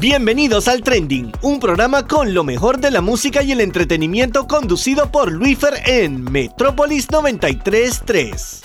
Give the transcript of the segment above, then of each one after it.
Bienvenidos al Trending, un programa con lo mejor de la música y el entretenimiento conducido por Luifer en Metrópolis 933.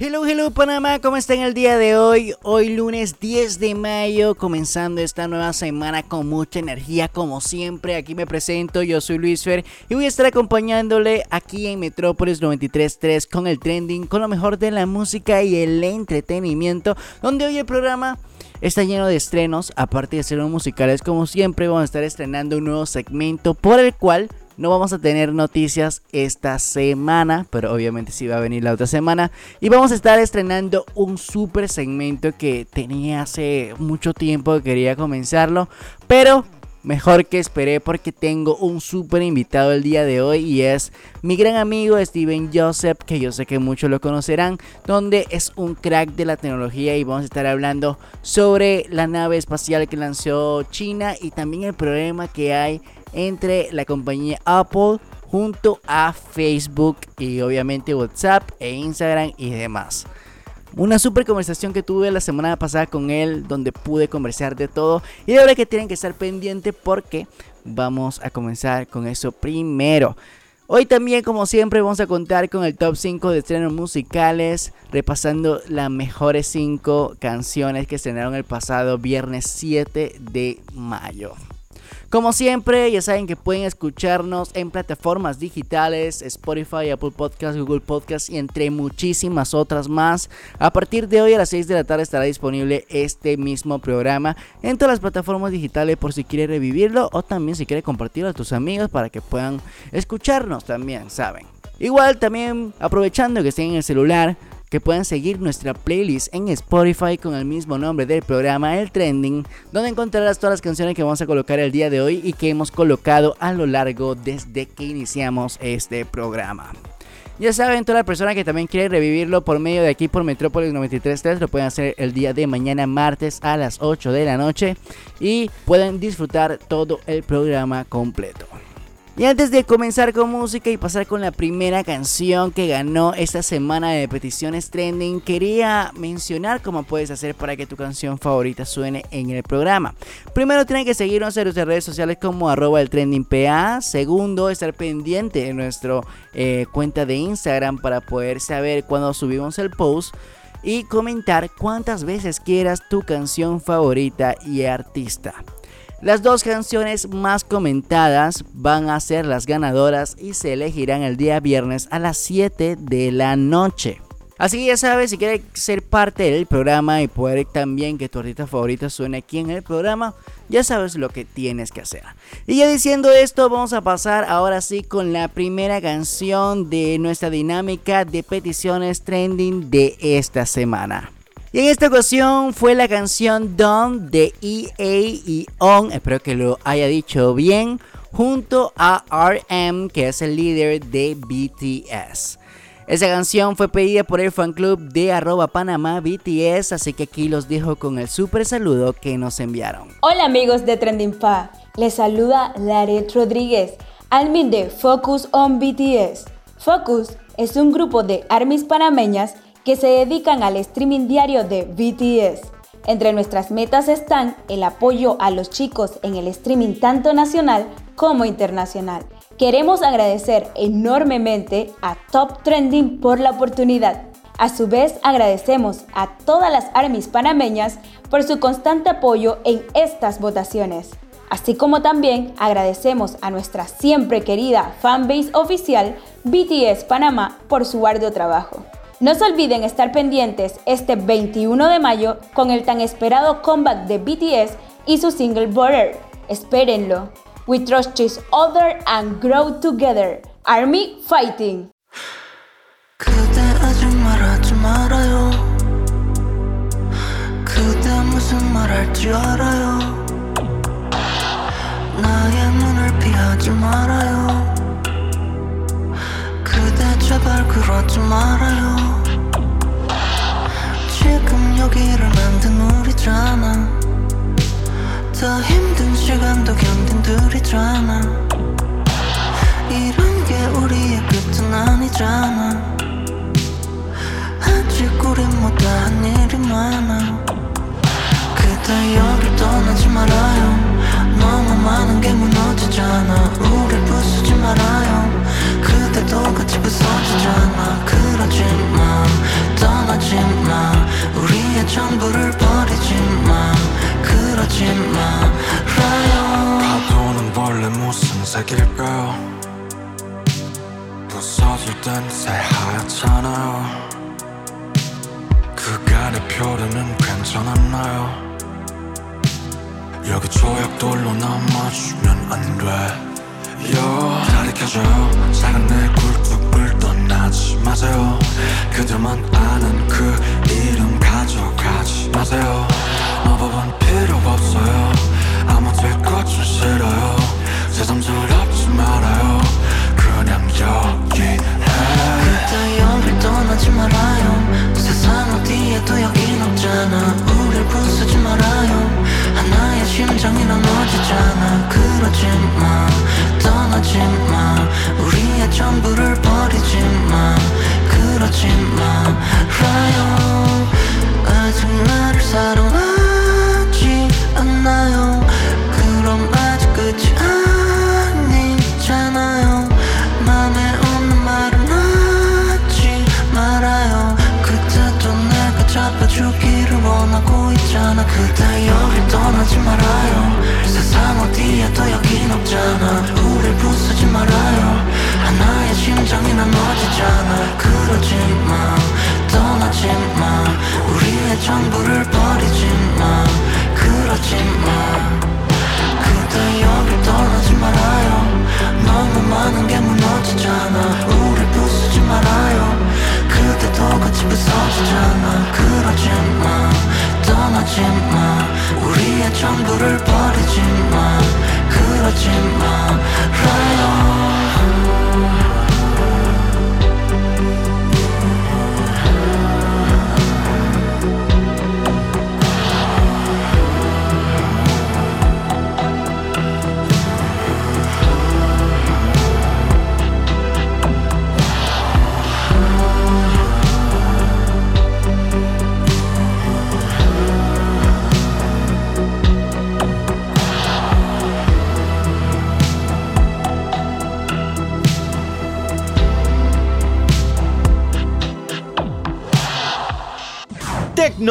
Hello, hello Panamá, ¿cómo están el día de hoy? Hoy lunes 10 de mayo, comenzando esta nueva semana con mucha energía como siempre. Aquí me presento, yo soy Luis Fer y voy a estar acompañándole aquí en Metrópolis 933 con el trending, con lo mejor de la música y el entretenimiento, donde hoy el programa está lleno de estrenos, aparte de ser musicales como siempre vamos a estar estrenando un nuevo segmento por el cual no vamos a tener noticias esta semana, pero obviamente sí va a venir la otra semana. Y vamos a estar estrenando un super segmento que tenía hace mucho tiempo que quería comenzarlo, pero mejor que esperé porque tengo un súper invitado el día de hoy y es mi gran amigo Steven Joseph, que yo sé que muchos lo conocerán, donde es un crack de la tecnología y vamos a estar hablando sobre la nave espacial que lanzó China y también el problema que hay entre la compañía Apple junto a Facebook y obviamente WhatsApp e Instagram y demás. Una super conversación que tuve la semana pasada con él, donde pude conversar de todo. Y de verdad que tienen que estar pendientes porque vamos a comenzar con eso primero. Hoy también, como siempre, vamos a contar con el top 5 de estrenos musicales, repasando las mejores 5 canciones que estrenaron el pasado viernes 7 de mayo. Como siempre, ya saben que pueden escucharnos en plataformas digitales, Spotify, Apple Podcasts, Google Podcasts y entre muchísimas otras más. A partir de hoy a las 6 de la tarde estará disponible este mismo programa en todas las plataformas digitales por si quieres revivirlo o también si quieres compartirlo a tus amigos para que puedan escucharnos también, ¿saben? Igual también aprovechando que estén en el celular, que puedan seguir nuestra playlist en Spotify con el mismo nombre del programa, El Trending, donde encontrarás todas las canciones que vamos a colocar el día de hoy y que hemos colocado a lo largo desde que iniciamos este programa. Ya saben, toda la persona que también quiere revivirlo por medio de aquí por Metrópolis 93.3 lo pueden hacer el día de mañana martes a las 8 de la noche y pueden disfrutar todo el programa completo. Y antes de comenzar con música y pasar con la primera canción que ganó esta semana de peticiones trending, quería mencionar cómo puedes hacer para que tu canción favorita suene en el programa. Primero tienen que seguirnos en nuestras redes sociales como arroba el trending PA. Segundo, estar pendiente de nuestra eh, cuenta de Instagram para poder saber cuando subimos el post y comentar cuántas veces quieras tu canción favorita y artista. Las dos canciones más comentadas van a ser las ganadoras y se elegirán el día viernes a las 7 de la noche. Así que ya sabes, si quieres ser parte del programa y poder también que tu artista favorita suene aquí en el programa, ya sabes lo que tienes que hacer. Y ya diciendo esto, vamos a pasar ahora sí con la primera canción de nuestra dinámica de peticiones trending de esta semana. Y en esta ocasión fue la canción Done de EA y On, espero que lo haya dicho bien, junto a RM, que es el líder de BTS. Esa canción fue pedida por el fan club de arroba Panamá BTS, así que aquí los dejo con el super saludo que nos enviaron. Hola amigos de Trending Pa, les saluda Laret Rodríguez, admin de Focus on BTS. Focus es un grupo de armies panameñas que se dedican al streaming diario de BTS. Entre nuestras metas están el apoyo a los chicos en el streaming tanto nacional como internacional. Queremos agradecer enormemente a Top Trending por la oportunidad. A su vez, agradecemos a todas las armies panameñas por su constante apoyo en estas votaciones. Así como también agradecemos a nuestra siempre querida fanbase oficial BTS Panamá por su arduo trabajo. No se olviden estar pendientes este 21 de mayo con el tan esperado comeback de BTS y su single Border. Espérenlo. We trust each other and grow together. Army Fighting. 제발 그러지 말아요. 지금 여기를 만든 우리잖아. 더 힘든 시간도 견딘 둘이잖아. 이런 게 우리의 끝은 아니잖아. 아직 우린 못다한 일이 많아. 그대 여길 떠나지 말아요. 너무 많은 게 무너지잖아. 우릴 부수지 말아요 그대도 같이 부서지잖아 그러지 마 떠나지 마 우리의 전부를 버리지 마 그러지 말아요. 파도는 원래 무슨 색일까요? 부서질 땐 새하얗잖아요. 그간의 표류는 괜찮았나요? 여기 조약돌로 남아주면 안돼 요 켜져요 작은 내 굴뚝을 떠나지 마세요. 그들만 아는 그 이름 가져가지 마세요. 마법은 필요 없어요. 아무 될것좀 싫어요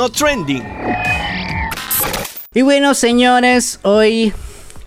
Trending. Y bueno, señores, hoy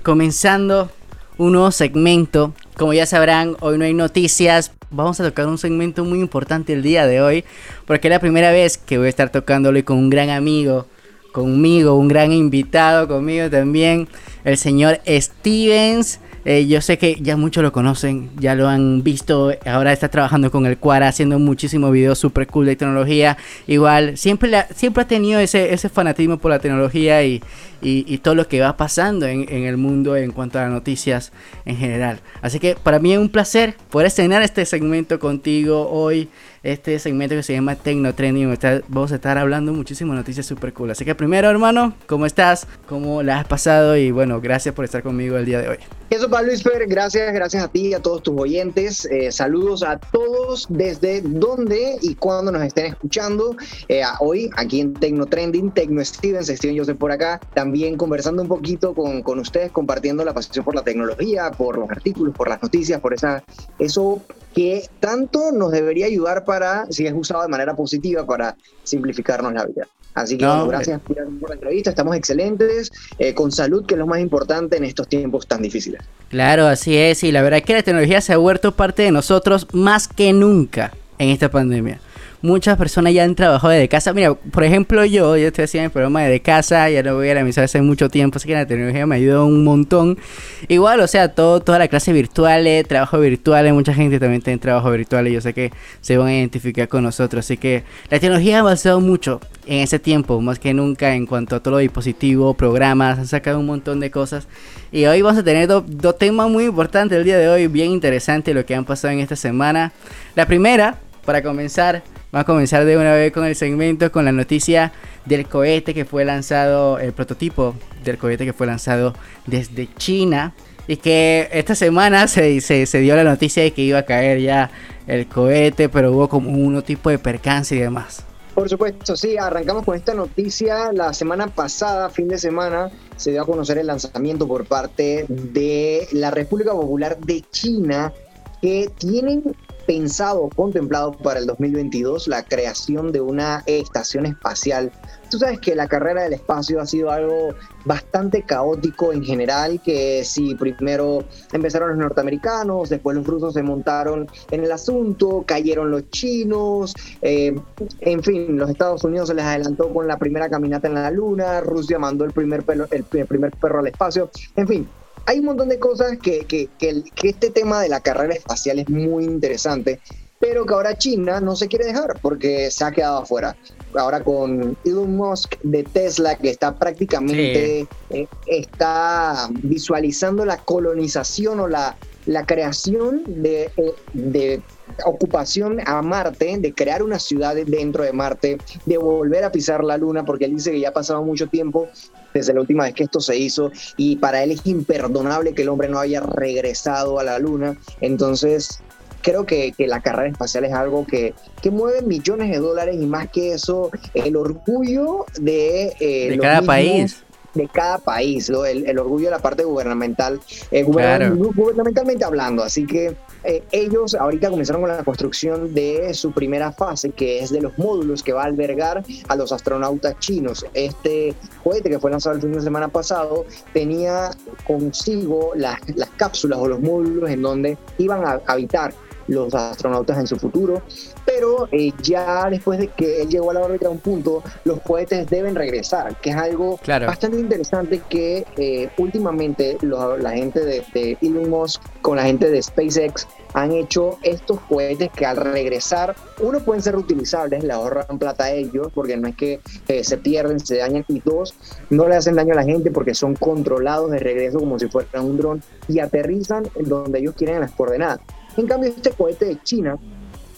comenzando un nuevo segmento. Como ya sabrán, hoy no hay noticias. Vamos a tocar un segmento muy importante el día de hoy. Porque es la primera vez que voy a estar tocándolo con un gran amigo. Conmigo, un gran invitado conmigo también. El señor Stevens. Eh, yo sé que ya muchos lo conocen, ya lo han visto. Ahora está trabajando con el Quara, haciendo muchísimos videos super cool de tecnología. Igual, siempre, la- siempre ha tenido ese, ese fanatismo por la tecnología y, y- y todo lo que va pasando en, en el mundo en cuanto a las noticias en general. Así que para mí es un placer poder estrenar este segmento contigo hoy. Este segmento que se llama Tecno Trending. Vamos a estar hablando muchísimas noticias super cool. Así que primero, hermano, ¿cómo estás? ¿Cómo la has pasado? Y bueno, gracias por estar conmigo el día de hoy. Eso para Luis Fer, gracias, gracias a ti y a todos tus oyentes. Eh, saludos a todos desde donde y cuando nos estén escuchando. Eh, hoy aquí en Tecno Trending, Tecno Stevens, Steven Joseph por acá, también conversando un poquito con, con ustedes, compartiendo la pasión por la tecnología, por los artículos, por las noticias, por esa, eso que tanto nos debería ayudar para, si es usado de manera positiva, para simplificarnos la vida. Así que No, bueno, gracias por la entrevista, estamos excelentes, eh, con salud, que es lo más importante en estos tiempos tan difíciles. Claro, así es. Y la verdad es que la tecnología se ha vuelto parte de nosotros más que nunca en esta pandemia. Muchas personas ya han trabajado desde casa. Mira, por ejemplo, yo, yo estoy haciendo el programa desde casa, ya lo voy a realizar hace mucho tiempo, así que la tecnología me ayudó un montón. Igual, o sea, todo, toda la clase virtuales, trabajo virtuales, mucha gente también tiene trabajo virtuales, yo sé que se van a identificar con nosotros. Así que la tecnología ha avanzado mucho en ese tiempo, más que nunca en cuanto a todo los dispositivos, programas, han sacado un montón de cosas. Y hoy vamos a tener do- dos temas muy importantes el día de hoy, bien interesantes lo que han pasado en esta semana. La primera, para comenzar, vamos a comenzar de una vez con el segmento, con la noticia del cohete que fue lanzado, el prototipo del cohete que fue lanzado desde China. Y que esta semana se, se, se dio la noticia de que iba a caer ya el cohete, pero hubo como uno tipo de percance y demás. Por supuesto, sí, arrancamos con esta noticia. La semana pasada, fin de semana, se dio a conocer el lanzamiento por parte de la República Popular de China que tienen pensado, contemplado para el 2022 la creación de una estación espacial. Tú sabes que la carrera del espacio ha sido algo bastante caótico en general, que si primero empezaron los norteamericanos, después los rusos se montaron en el asunto, cayeron los chinos, eh, en fin, los Estados Unidos se les adelantó con la primera caminata en la luna, Rusia mandó el primer, el primer perro al espacio, en fin, hay un montón de cosas que, que, que, este tema de la carrera espacial es muy interesante, pero que ahora China no se quiere dejar porque se ha quedado afuera. Ahora con Elon Musk de Tesla, que está prácticamente, eh, está visualizando la colonización o la, la creación de, eh, de ocupación a Marte, de crear una ciudad dentro de Marte, de volver a pisar la Luna, porque él dice que ya ha pasado mucho tiempo desde la última vez que esto se hizo y para él es imperdonable que el hombre no haya regresado a la Luna. Entonces, creo que, que, la carrera espacial es algo que, que, mueve millones de dólares y más que eso, el orgullo de, eh, de cada país de cada país, el, orgullo de la parte gubernamental, eh, gubernamentalmente hablando. Así que eh, ellos ahorita comenzaron con la construcción de su primera fase, que es de los módulos que va a albergar a los astronautas chinos. Este cohete que fue lanzado el fin de semana pasado tenía consigo las, las cápsulas o los módulos en donde iban a habitar los astronautas en su futuro, pero eh, ya después de que él llegó a la órbita a un punto, los cohetes deben regresar, que es algo bastante interesante que eh, últimamente la gente de, de Elon Musk con la gente de SpaceX han hecho estos cohetes que al regresar, uno, pueden ser reutilizables, le ahorran plata a ellos, porque no es que eh, se pierden, se dañan, y dos, no le hacen daño a la gente porque son controlados de regreso como si fueran un dron y aterrizan en donde ellos quieren las coordenadas. En cambio, este cohete de China,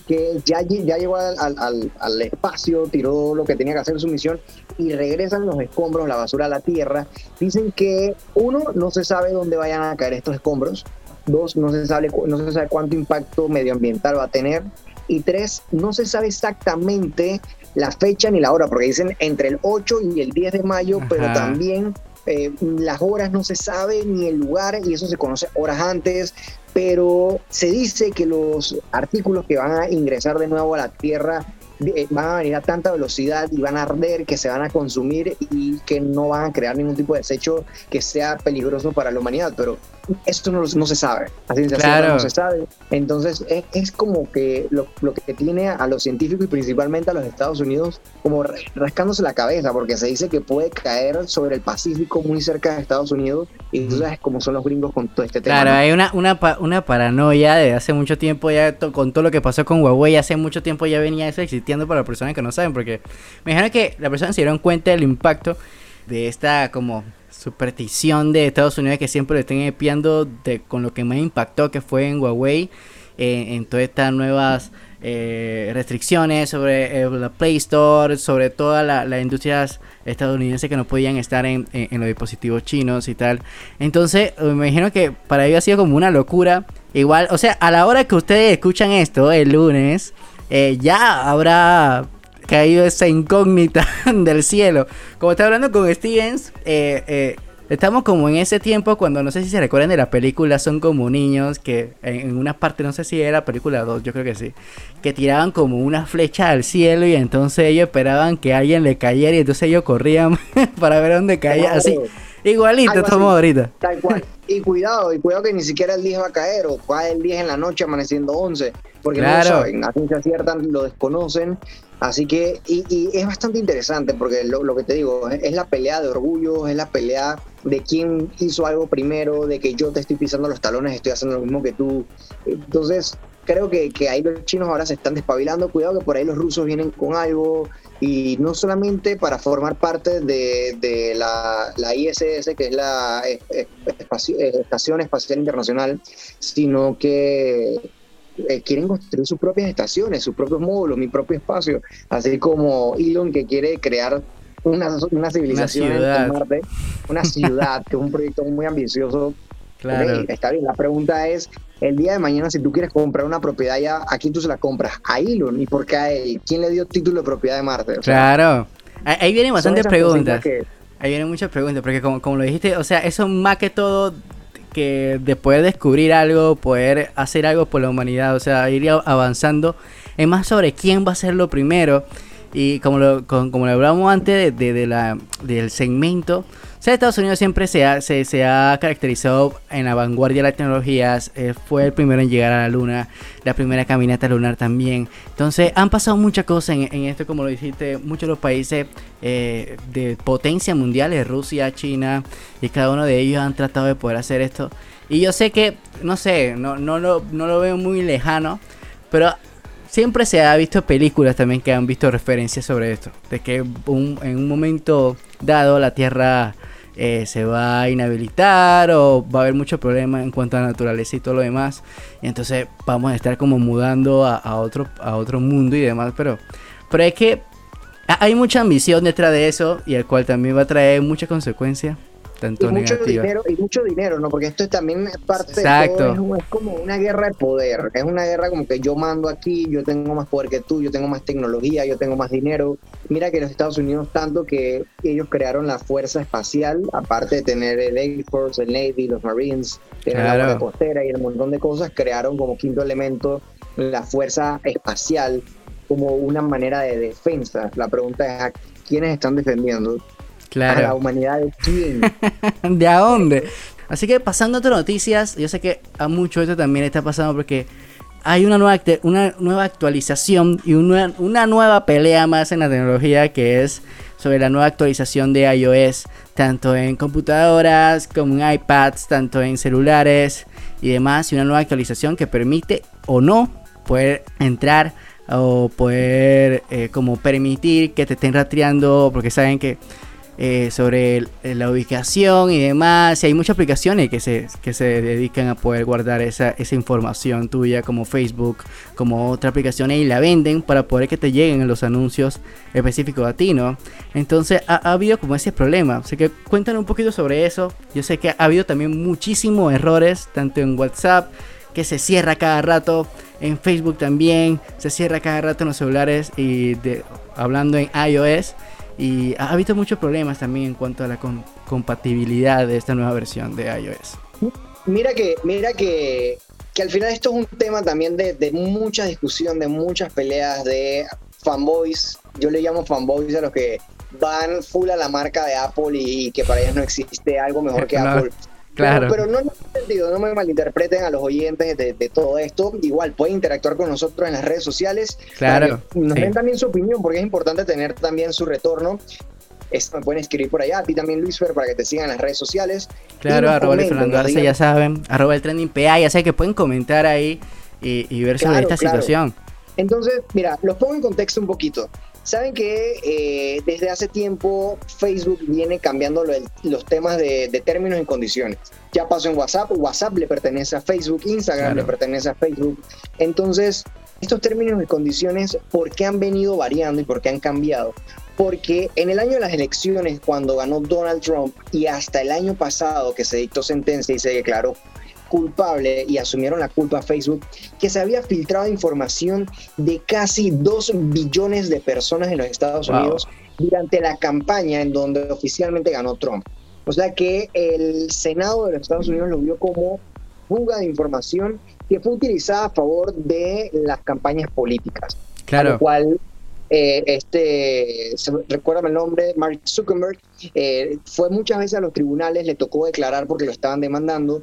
que ya, ya llegó al, espacio, tiró lo que tenía que hacer su misión y regresan los escombros, la basura a la Tierra, dicen que uno, no se sabe dónde vayan a caer estos escombros, dos, no se sabe, no se sabe cuánto impacto medioambiental va a tener, y tres, no se sabe exactamente la fecha ni la hora, porque dicen entre el 8 y el 10 de mayo, pero también eh, las horas no se sabe ni el lugar y eso se conoce horas antes, pero se dice que los artículos que van a ingresar de nuevo a la Tierra van a venir a tanta velocidad y van a arder que se van a consumir y que no van a crear ningún tipo de desecho que sea peligroso para la humanidad, pero esto no, no se sabe, así no se sabe. Entonces es, es como que lo, lo, que tiene a los científicos y principalmente a los Estados Unidos como rascándose la cabeza, porque se dice que puede caer sobre el Pacífico muy cerca de Estados Unidos y tú sabes cómo son los gringos con todo este tema. Claro, hay una, una, una paranoia de hace mucho tiempo ya con todo lo que pasó con Huawei, hace mucho tiempo ya venía eso existiendo para las personas que no saben, porque me dijeron que las personas se dieron cuenta del impacto de esta como superstición de Estados Unidos que siempre le estén espiando con lo que más impactó que fue en Huawei, eh, en todas estas nuevas eh, restricciones sobre eh, la Play Store, sobre todas las industrias estadounidenses que no podían estar en, los dispositivos chinos y tal. Entonces, me imagino que para ellos ha sido como una locura. Igual, o sea, a la hora que ustedes escuchan esto, el lunes, ya habrá caído esa incógnita del cielo. Como estaba hablando con Stevens, eh, eh, estamos como en ese tiempo cuando no sé si se recuerdan de la película Son como niños, que en, una parte, no sé si era película 2, yo creo que sí, que tiraban como una flecha al cielo y entonces ellos esperaban que alguien le cayera y entonces ellos corrían para ver dónde caía, así. Igualito, estamos ahorita. Tal cual. Y cuidado, y cuidado que ni siquiera el 10 va a caer, o va el 10 en la noche amaneciendo 11, porque no lo saben, la ciencia cierta lo desconocen. Así que, y, es bastante interesante, porque lo, que te digo, es, la pelea de orgullo, es la pelea de quién hizo algo primero, de que yo te estoy pisando los talones, estoy haciendo lo mismo que tú. Entonces, creo que, que ahí los chinos ahora se están despabilando. Cuidado que por ahí los rusos vienen con algo y no solamente para formar parte de, la, ISS, que es la Estación Espacial Internacional, sino que eh, quieren construir sus propias estaciones, sus propios módulos, mi propio espacio, así como Elon que quiere crear una, una civilización en Marte, una ciudad, que es un proyecto muy ambicioso. Claro. está bien, la pregunta es, el día de mañana, si tú quieres comprar una propiedad ya, aquí tú se la compras a Elon y por qué a él. ¿Quién le dio título de propiedad de Marte? O sea, Claro. Ahí vienen bastantes preguntas. que- Ahí vienen muchas preguntas, porque como, como lo dijiste, o sea, eso más que todo que de poder descubrir algo, poder hacer algo por la humanidad, o sea, ir avanzando, es más sobre quién va a ser lo primero. Y como lo, como lo hablamos antes de, de- la, del segmento, Estados Unidos siempre se ha, se, se ha caracterizado en la vanguardia de las tecnologías, eh, fue el primero en llegar a la luna, la primera caminata lunar también. Entonces han pasado muchas cosas en, esto, como lo dijiste, muchos de los países eh, de potencia mundiales, Rusia, China, y cada uno de ellos han tratado de poder hacer esto. Y yo sé que, no sé, no, no, lo, no lo veo muy lejano, pero siempre se ha visto películas también que han visto referencias sobre esto, de que en un momento dado la Tierra eh, se va a inhabilitar o va a haber muchos problemas en cuanto a la naturaleza y todo lo demás, entonces vamos a estar como mudando a, otro, a otro mundo y demás, pero, pero es que ha- hay mucha ambición detrás de eso y el cual también va a traer muchas consecuencias, y mucho dinero y mucho dinero no porque esto es también parte Exacto. de todo es, es como una guerra de poder es una guerra como que yo mando aquí yo tengo más poder que tú yo tengo más tecnología yo tengo más dinero. Mira que los Estados Unidos tanto que ellos crearon la fuerza espacial aparte de tener el Air Force el Navy los Marines tener Claro. la costera y un montón de cosas crearon como quinto elemento la fuerza espacial como una manera de defensa. La pregunta es a quiénes están defendiendo a la Claro. humanidad de quién ¿De a dónde? Así que pasando a otras noticias, yo sé que a mucho esto también está pasando porque hay una nueva, una nueva actualización y una, una nueva pelea más en la tecnología que es sobre la nueva actualización de iOS, tanto en computadoras como en iPads, tanto en celulares y demás, y una nueva actualización que permite o no poder entrar o poder eh, como permitir que te estén rastreando porque saben que eh, sobre el- la ubicación y demás. Y hay muchas aplicaciones que se, que se dedican a poder guardar esa, esa información tuya, como Facebook, como otras aplicaciones, y la venden para poder que te lleguen los anuncios específicos a ti, ¿no? Entonces ha, ha habido como ese problema. Así que cuéntanos un poquito sobre eso. Yo sé que ha habido también muchísimos errores, tanto en WhatsApp, que se cierra cada rato. En Facebook también se cierra cada rato en los celulares y hablando en iOS. Y ha habido muchos problemas también en cuanto a la com- compatibilidad de esta nueva versión de iOS. Mira que, mira que, que al final esto es un tema también de, de mucha discusión, de muchas peleas de fanboys. Yo le llamo fanboys a los que van full a la marca de Apple y, que para ellos no existe algo mejor que Claro, Apple. Claro. Pero, pero no ese sentido, no me malinterpreten a los oyentes de, de todo esto. Igual pueden interactuar con nosotros en las redes sociales. Claro, Nos sí. den también su opinión, porque es importante tener también su retorno. Esto me pueden escribir por allá, a ti también, Luis Fer, para que te sigan en las redes sociales. Claro, arroba comenten, Fernando Arce, digan- ya saben, arroba el trending PA, ya saben que pueden comentar ahí y, y ver sobre Claro, esta claro. situación. Entonces, mira, los pongo en contexto un poquito. Saben que eh, desde hace tiempo Facebook viene cambiando lo los temas de, de términos y condiciones. Ya pasó en WhatsApp, WhatsApp le pertenece a Facebook, Instagram Claro. le pertenece a Facebook. Entonces, estos términos y condiciones, ¿por qué han venido variando y por qué han cambiado? Porque en el año de las elecciones, cuando ganó Donald Trump y hasta el año pasado que se dictó sentencia y se declaró culpable y asumieron la culpa a Facebook, que se había filtrado información de casi 2 billones de personas en los Estados Wow. Unidos durante la campaña en donde oficialmente ganó Trump. O sea que el Senado de los Estados Unidos lo vio como fuga de información que fue utilizada a favor de las campañas políticas. A lo Claro, cual, eh, este, recuérdame el nombre, Mark Zuckerberg, eh, fue muchas veces a los tribunales, le tocó declarar porque lo estaban demandando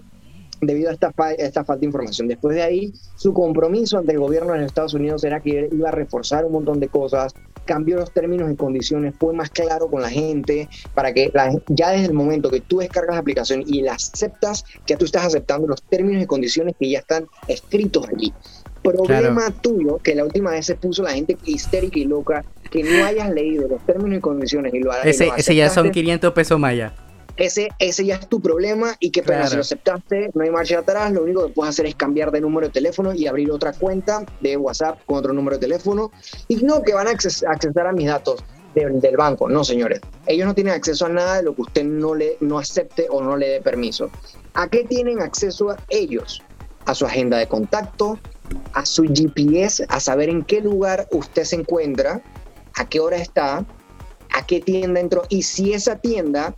debido a esta, fa- esta falta de información. Después de ahí, su compromiso ante el gobierno de los Estados Unidos era que él iba a reforzar un montón de cosas, cambió los términos y condiciones, fue más claro con la gente, para que la- ya desde el momento que tú descargas la aplicación y la aceptas, ya tú estás aceptando los términos y condiciones que ya están escritos allí. Problema tuyo, que la última vez se puso la gente histérica y loca, que no hayas leído los términos y condiciones y lo, y ese, lo ese ya son aceptaste, 500 pesos más ya. Ese, ese ya es tu problema y que pena, Claro. si lo aceptaste, no hay marcha atrás, lo único que puedes hacer es cambiar de número de teléfono y abrir otra cuenta de WhatsApp con otro número de teléfono y no que van a acces- accesar a mis datos del, del banco, no señores, ellos no tienen acceso a nada de lo que usted no, le, no acepte o no le dé permiso. ¿A qué tienen acceso ellos? a su agenda de contacto, a su GPS, a saber en qué lugar usted se encuentra, a qué hora está, a qué tienda entró y si esa tienda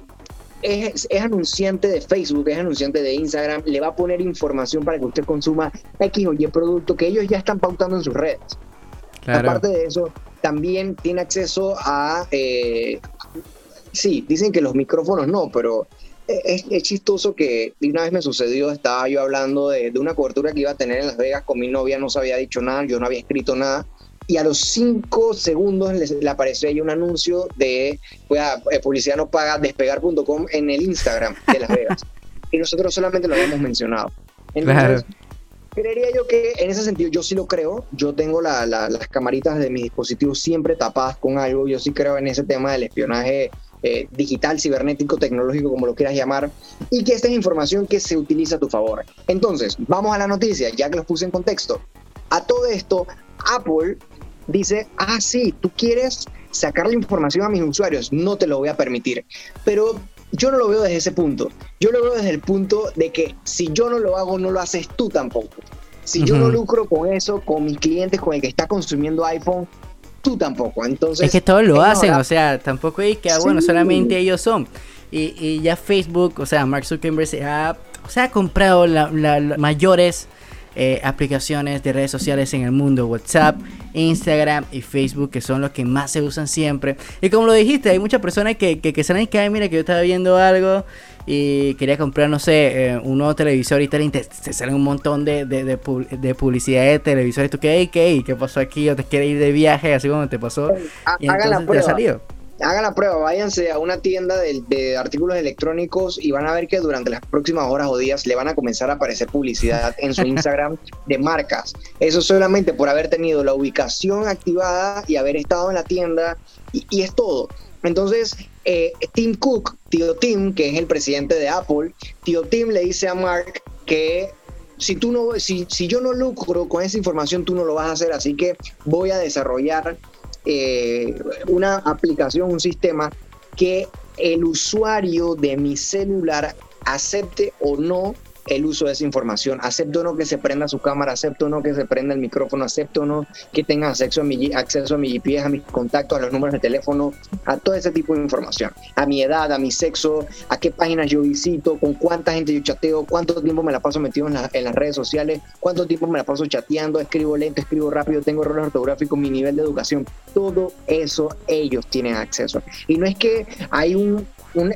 es, es, anunciante de Facebook, es anunciante de Instagram, le va a poner información para que usted consuma X o Y producto que ellos ya están pautando en sus redes. Aparte de eso, también tiene acceso a... Eh, sí, dicen que los micrófonos no, pero es, chistoso que una vez me sucedió, estaba yo hablando de, de, una cobertura que iba a tener en Las Vegas con mi novia, no se había dicho nada, yo no había escrito nada, y a los cinco segundos le, apareció ahí un anuncio de pues, publicidad no paga despegar.com en el Instagram de Las Vegas. y nosotros solamente lo habíamos mencionado. Entonces, creería yo que en ese sentido yo sí lo creo. Yo tengo las camaritas de mis dispositivos siempre tapadas con algo. Yo sí creo en ese tema del espionaje eh, digital, cibernético, tecnológico, como lo quieras llamar, y que esta es información que se utiliza a tu favor. Entonces, vamos a la noticia, ya que los puse en contexto. A todo esto, Apple dice, ah, sí, tú quieres sacar la información a mis usuarios, no te lo voy a permitir. Pero yo no lo veo desde ese punto. Yo lo veo desde el punto de que si yo no lo hago, no lo haces tú tampoco. Si yo no lucro con eso, con mis clientes, con el que está consumiendo iPhone, tú tampoco. Entonces, es que todos lo hacen, o sea, tampoco es que, ah, bueno, solamente ellos son. Y, y, ya Facebook, o sea, Mark Zuckerberg se ha, ha comprado las mayores eh, aplicaciones de redes sociales en el mundo, WhatsApp, Instagram y Facebook, que son los que más se usan siempre. Y como lo dijiste, hay muchas personas que, que, que salen y que, mira, que yo estaba viendo algo y quería comprar, no sé, eh, un nuevo televisor y te, te, salen un montón de, de, de, publicidad de televisores. ¿Tú qué, qué, qué pasó aquí? ¿O te quieres ir de viaje? Así como te pasó. Y entonces te ha salido hagan la prueba, váyanse a una tienda de, artículos electrónicos y van a ver que durante las próximas horas o días le van a comenzar a aparecer publicidad en su Instagram de marcas. Eso solamente por haber tenido la ubicación activada y haber estado en la tienda y, es todo. Entonces, eh, Tim Cook, tío Tim, que es el presidente de Apple, tío Tim le dice a Mark que si tú no, si, si yo no lucro con esa información, tú no lo vas a hacer, así que voy a desarrollar eh, una aplicación, un sistema que el usuario de mi celular acepte o no el uso de esa información. Acepto o no que se prenda su cámara, acepto o no que se prenda el micrófono, acepto o no que tenga acceso a mi, acceso a mi GPS, a mis contactos, a los números de teléfono, a todo ese tipo de información. A mi edad, a mi sexo, a qué páginas yo visito, con cuánta gente yo chateo, cuánto tiempo me la paso metido en, en las redes sociales, cuánto tiempo me la paso chateando, escribo lento, escribo rápido, tengo errores ortográficos, mi nivel de educación. Todo eso ellos tienen acceso. Y no es que hay un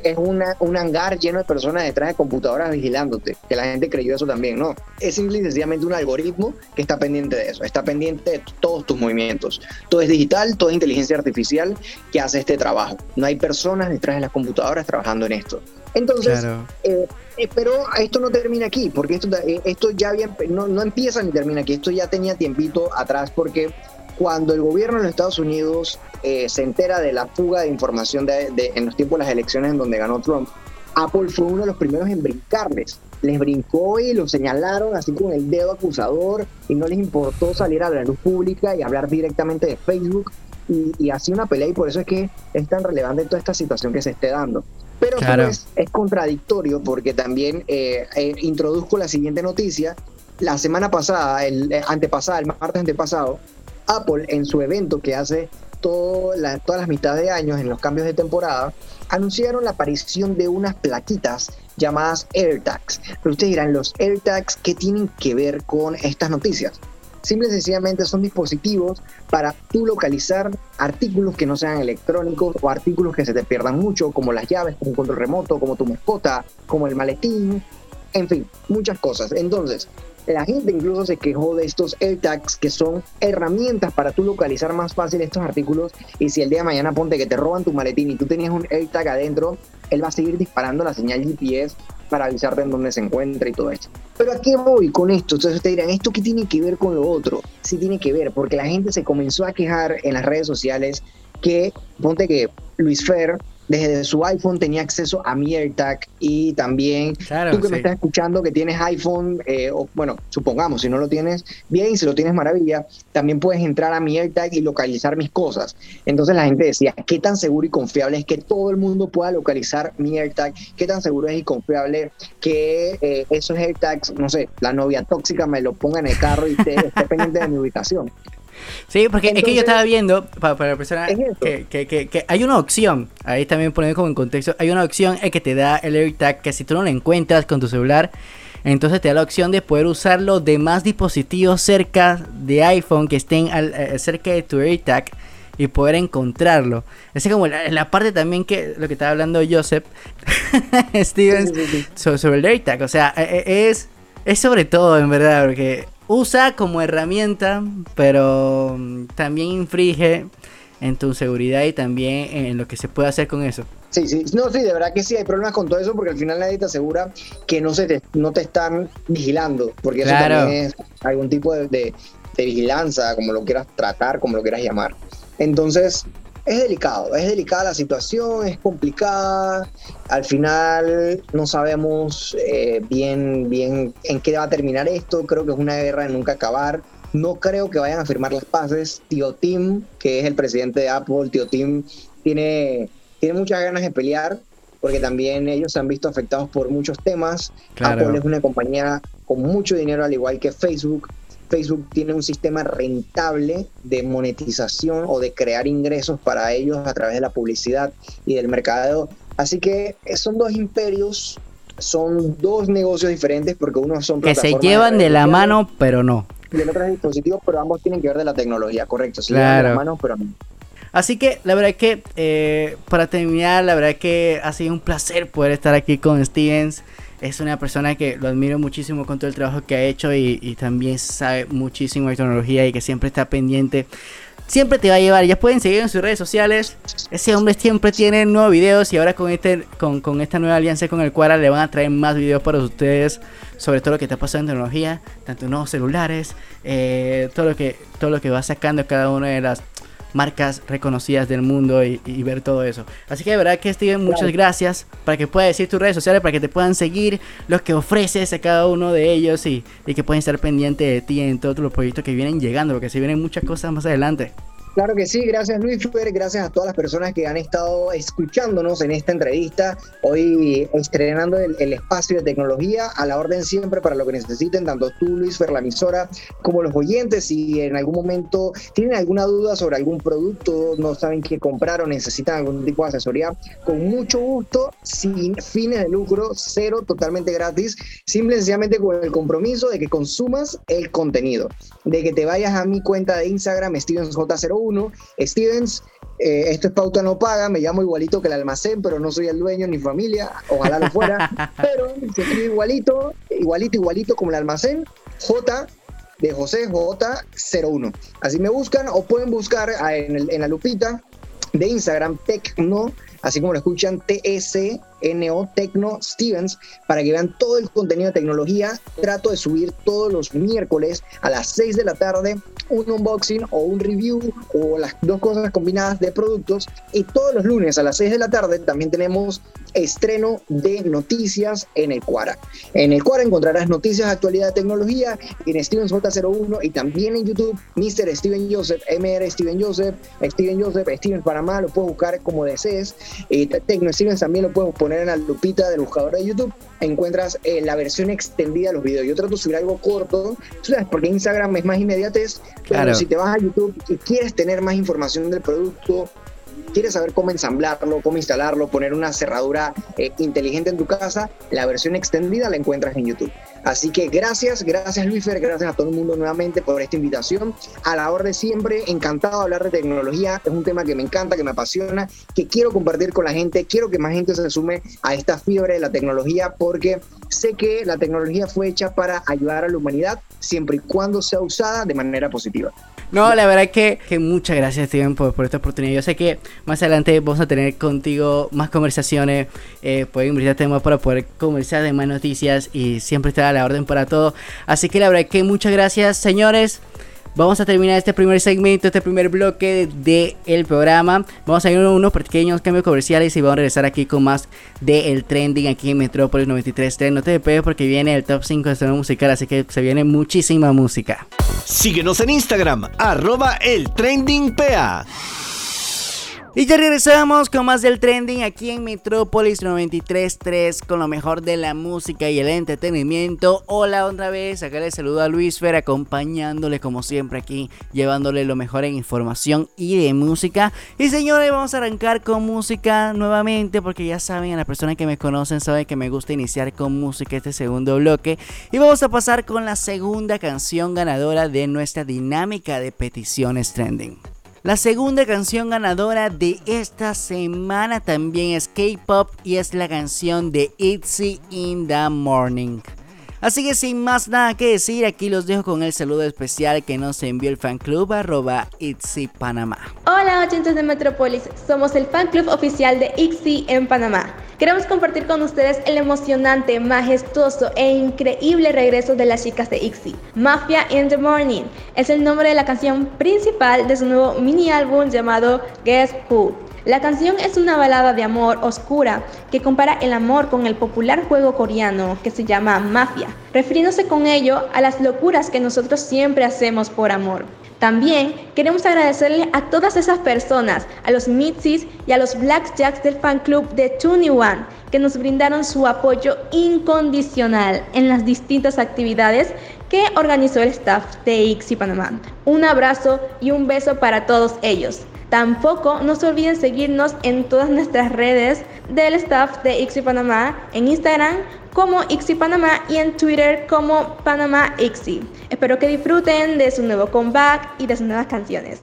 es una, un hangar lleno de personas detrás de computadoras vigilándote, que la gente creyó eso también, no. Es simple y sencillamente un algoritmo que está pendiente de eso, está pendiente de todos tus movimientos. Todo es digital, todo es inteligencia artificial que hace este trabajo. No hay personas detrás de las computadoras trabajando en esto. Entonces, eh, eh, pero esto no termina aquí, porque esto, eh, esto ya bien, no, no empieza ni termina aquí, esto ya tenía tiempito atrás porque cuando el gobierno de los Estados Unidos eh, se entera de la fuga de información de, en los tiempos de las elecciones en donde ganó Trump, Apple fue uno de los primeros en brincarles. Les brincó y lo señalaron así con el dedo acusador y no les importó salir a la luz pública y hablar directamente de Facebook y, así una pelea y por eso es que es tan relevante toda esta situación que se esté dando. Pero es, contradictorio porque también eh, eh, introduzco la siguiente noticia. La semana pasada, el antepasada, el martes antepasado, Apple en su evento que hace todas las mitades de años en los cambios de temporada, anunciaron la aparición de unas plaquitas llamadas AirTags. Pero ustedes dirán, ¿los AirTags qué tienen que ver con estas noticias? Simple y sencillamente son dispositivos para tú localizar artículos que no sean electrónicos o artículos que se te pierdan mucho, como las llaves, como un control remoto, como tu mascota, como el maletín, en fin, muchas cosas. Entonces, la gente incluso se quejó de estos AirTags que son herramientas para tú localizar más fácil estos artículos y si el día de mañana ponte que te roban tu maletín y tú tenías un AirTag adentro, él va a seguir disparando la señal GPS para avisarte en dónde se encuentra y todo esto. Pero ¿a qué voy con esto? Entonces ustedes dirán, ¿esto qué tiene que ver con lo otro? Sí tiene que ver, porque la gente se comenzó a quejar en las redes sociales que, ponte que Luis Fer desde su iPhone tenía acceso a mi AirTag y también Claro, tú que sí. me estás escuchando que tienes iPhone, eh, o bueno, supongamos, si no lo tienes bien, si lo tienes maravilla, también puedes entrar a mi AirTag y localizar mis cosas. Entonces la gente decía, ¿qué tan seguro y confiable es que todo el mundo pueda localizar mi AirTag? ¿Qué tan seguro es y confiable que eh, esos AirTags, no sé, la novia tóxica me lo ponga en el carro y esté, esté pendiente de mi ubicación? Sí, porque es que yo estaba viendo, para, para la persona, Es que, que, que, que hay una opción, ahí también poniendo como en contexto, hay una opción que te da el AirTag que si tú no lo encuentras con tu celular, entonces te da la opción de poder usar los demás dispositivos cerca de iPhone que estén al- eh, cerca de tu AirTag y poder encontrarlo. Esa es como la, la parte también que lo que estaba hablando Joseph Stevens Sí, sí, sí, sí. so- sobre el AirTag. O sea, eh, eh, es, es sobre todo, en verdad, porque usa como herramienta, pero mm, también infringe en tu seguridad y también en lo que se puede hacer con eso. Sí, sí, no, sí, de verdad que sí hay problemas con todo eso porque al final nadie te asegura que no se te, no te están vigilando, porque eso también es algún tipo de, de, de vigilancia, como lo quieras tratar, como lo quieras llamar. Entonces, es delicado, es delicada la situación, es complicada, al final no sabemos eh, bien, bien en qué va a terminar esto, creo que es una guerra de nunca acabar. No creo que vayan a firmar las paces. Tío Tim, que es el presidente de Apple, Tío Tim tiene, tiene muchas ganas de pelear porque también ellos se han visto afectados por muchos temas. Claro. Apple es una compañía con mucho dinero, al igual que Facebook. Facebook tiene un sistema rentable de monetización o de crear ingresos para ellos a través de la publicidad y del mercadeo. Así que eh, son dos imperios, son dos negocios diferentes porque unos son Que se llevan de la mano, pero no. y el otro es dispositivos, pero ambos tienen que ver de la tecnología, correcto. Se llevan de Claro. la mano, pero no. Así que la verdad que eh, para terminar, la verdad que ha sido un placer poder estar aquí con Stevens. Es una persona que lo admiro muchísimo con todo el trabajo que ha hecho y, también sabe muchísimo de tecnología y que siempre está pendiente. Siempre te va a llevar, ya pueden seguir en sus redes sociales. Ese hombre siempre tiene nuevos videos y ahora con este con, con esta nueva alianza con el Quara le van a traer más videos para ustedes sobre todo lo que está pasando en tecnología, tanto nuevos celulares, eh, todo lo que todo lo que va sacando cada una de las marcas reconocidas del mundo y, y ver todo eso. Así que de verdad que Steven, muchas gracias para que puedas decir tus redes sociales, para que te puedan seguir lo que ofreces a cada uno de ellos y, y que pueden estar pendientes de ti en todos los proyectos que vienen llegando, porque se vienen muchas cosas más adelante. Claro que sí, gracias Luis Fer, gracias a todas las personas que han estado escuchándonos en esta entrevista, hoy estrenando el, espacio de tecnología a la orden siempre para lo que necesiten, tanto tú Luis Fer, la emisora, como los oyentes, si en algún momento tienen alguna duda sobre algún producto, no saben qué comprar o necesitan algún tipo de asesoría, con mucho gusto, sin fines de lucro, cero, totalmente gratis, simple y sencillamente con el compromiso de que consumas el contenido, de que te vayas a mi cuenta de Instagram, StevensJ01, Stevens, eh, esto es pauta no paga, me llamo igualito que el almacén, pero no soy el dueño ni familia, ojalá lo fuera, pero se escribe igualito, igualito, igualito como el almacén, J de José J01. Así me buscan o pueden buscar en, el- en la lupita de Instagram, Tecno, así como lo escuchan, T-S-N-O, Tecno Stevens, para que vean todo el contenido de tecnología. Trato de subir todos los miércoles a las 6 de la tarde un unboxing o un review o las dos cosas combinadas de productos. Y todos los lunes a las 6 de la tarde también tenemos estreno de noticias en el Quara. En el Quara encontrarás noticias de actualidad de tecnología en Stevens J01 y también en YouTube Mr. Steven Joseph, MR Steven Joseph, Steven Joseph, Steven Panamá, lo puedes buscar como desees. Y Tecno Stevens también lo puedes poner en la lupita del buscador de YouTube. Encuentras eh, la versión extendida de los videos. Yo trato de subir algo corto, sabes, porque Instagram es más inmediatez. Pero Claro. si te vas a YouTube y quieres tener más información del producto, quieres saber cómo ensamblarlo, cómo instalarlo, poner una cerradura eh, inteligente en tu casa, la versión extendida la encuentras en YouTube. Así que gracias, gracias Luisfer, gracias a todo el mundo nuevamente por esta invitación. A la hora de siempre, encantado de hablar de tecnología. Es un tema que me encanta, que me apasiona, que quiero compartir con la gente. Quiero que más gente se sume a esta fiebre de la tecnología porque sé que la tecnología fue hecha para ayudar a la humanidad siempre y cuando sea usada de manera positiva. No, la verdad que, que muchas gracias Steven por, por esta oportunidad. Yo sé que más adelante vamos a tener contigo más conversaciones, eh, poder invitar temas para poder conversar de más noticias y siempre estar a la orden para todo. Así que la verdad que muchas gracias señores. Vamos a terminar este primer segmento, este primer bloque del el programa. Vamos a ir a unos pequeños cambios comerciales y vamos a regresar aquí con más del trending aquí en Metrópolis 93.3. No te despegues porque viene el top 5 de estreno musical, así que se viene muchísima música. Síguenos en Instagram, arroba el trending. Y ya regresamos con más del trending aquí en Metrópolis 93.3 con lo mejor de la música y el entretenimiento. Hola otra vez, acá les saludo a Luis Fer acompañándole como siempre aquí, llevándole lo mejor en información y de música. Y señores, vamos a arrancar con música nuevamente porque ya saben, a las personas que me conocen saben que me gusta iniciar con música este segundo bloque. Y vamos a pasar con la segunda canción ganadora de nuestra dinámica de peticiones trending. La segunda canción ganadora de esta semana también es K-Pop y es la canción de Itzy in the Morning. Así que sin más nada que decir, aquí los dejo con el saludo especial que nos envió el fan club arroba Itzy. Hola oyentes de Metropolis, somos el fan club oficial de Itzy en Panamá. Queremos compartir con ustedes el emocionante, majestuoso e increíble regreso de las chicas de IXI. Mafia in the Morning es el nombre de la canción principal de su nuevo mini álbum llamado Guess Who. La canción es una balada de amor oscura que compara el amor con el popular juego coreano que se llama Mafia, refiriéndose con ello a las locuras que nosotros siempre hacemos por amor. También queremos agradecerle a todas esas personas, a los Mitsis y a los Blackjacks del fan club de Tony One, que nos brindaron su apoyo incondicional en las distintas actividades que organizó el staff de IXI Panamá. Un abrazo y un beso para todos ellos. Tampoco no se olviden seguirnos en todas nuestras redes del staff de Ixi Panamá, en Instagram como Ixi Panamá y en Twitter como Panamá Ixi. Espero que disfruten de su nuevo comeback y de sus nuevas canciones.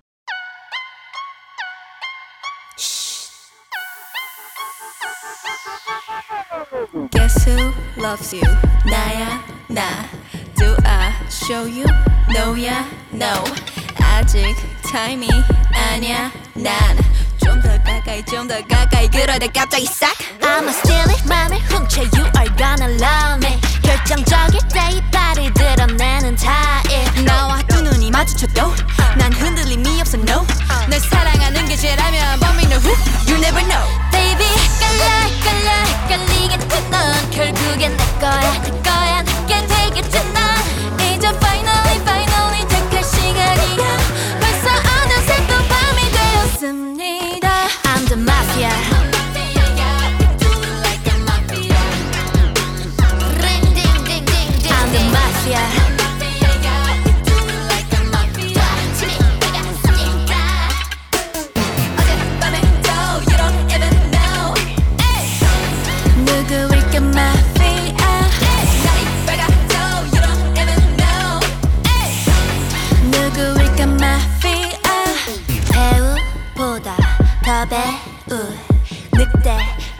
Guess who loves you? Nah. Do I show you? No, no. 타임이 아니야 난 좀 더 가까이 좀 더 가까이. 그러다 갑자기 싹. I'ma steal it 맘을 훔쳐 You are gonna love me. 결정적일 때이 발을 드러내는 타입. 나와 두 눈이 마주쳐도 난 흔들림이 없어 no. 널 사랑하는 게 죄라면 But me know who You never know. Baby 헷갈려 헷갈려 헷갈리겠지 넌 결국엔 내 거야 내 거야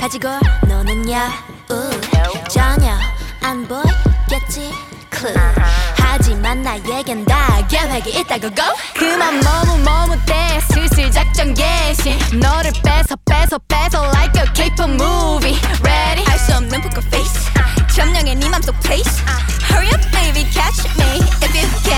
가지고 노는 여우 전혀 안 보이겠지 clue 하지만 나에겐 다 계획이 있다고 go 그만 머뭇 머뭇대 슬슬 작전 개시 너를 뺏어 뺏어 뺏어 like a K-pop movie ready 알 수 없는 poker face 점령해 네 맘속 place hurry up baby catch me if you can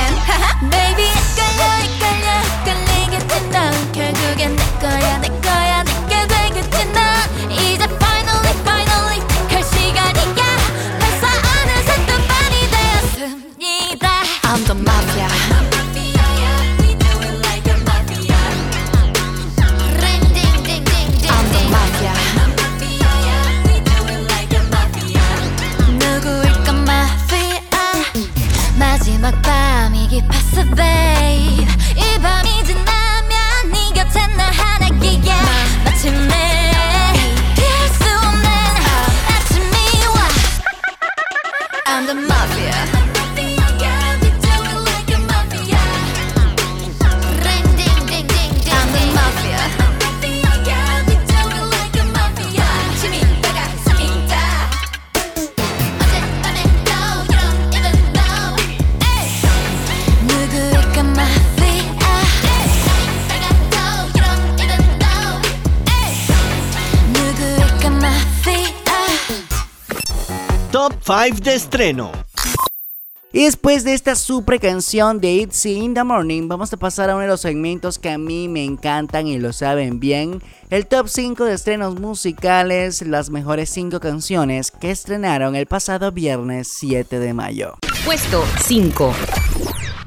estreno. Y después de esta super canción de It's in the Morning, vamos a pasar a uno de los segmentos que a mí me encantan y lo saben bien. El top 5 de estrenos musicales, las mejores 5 canciones que estrenaron el pasado viernes 7 de mayo. Puesto 5.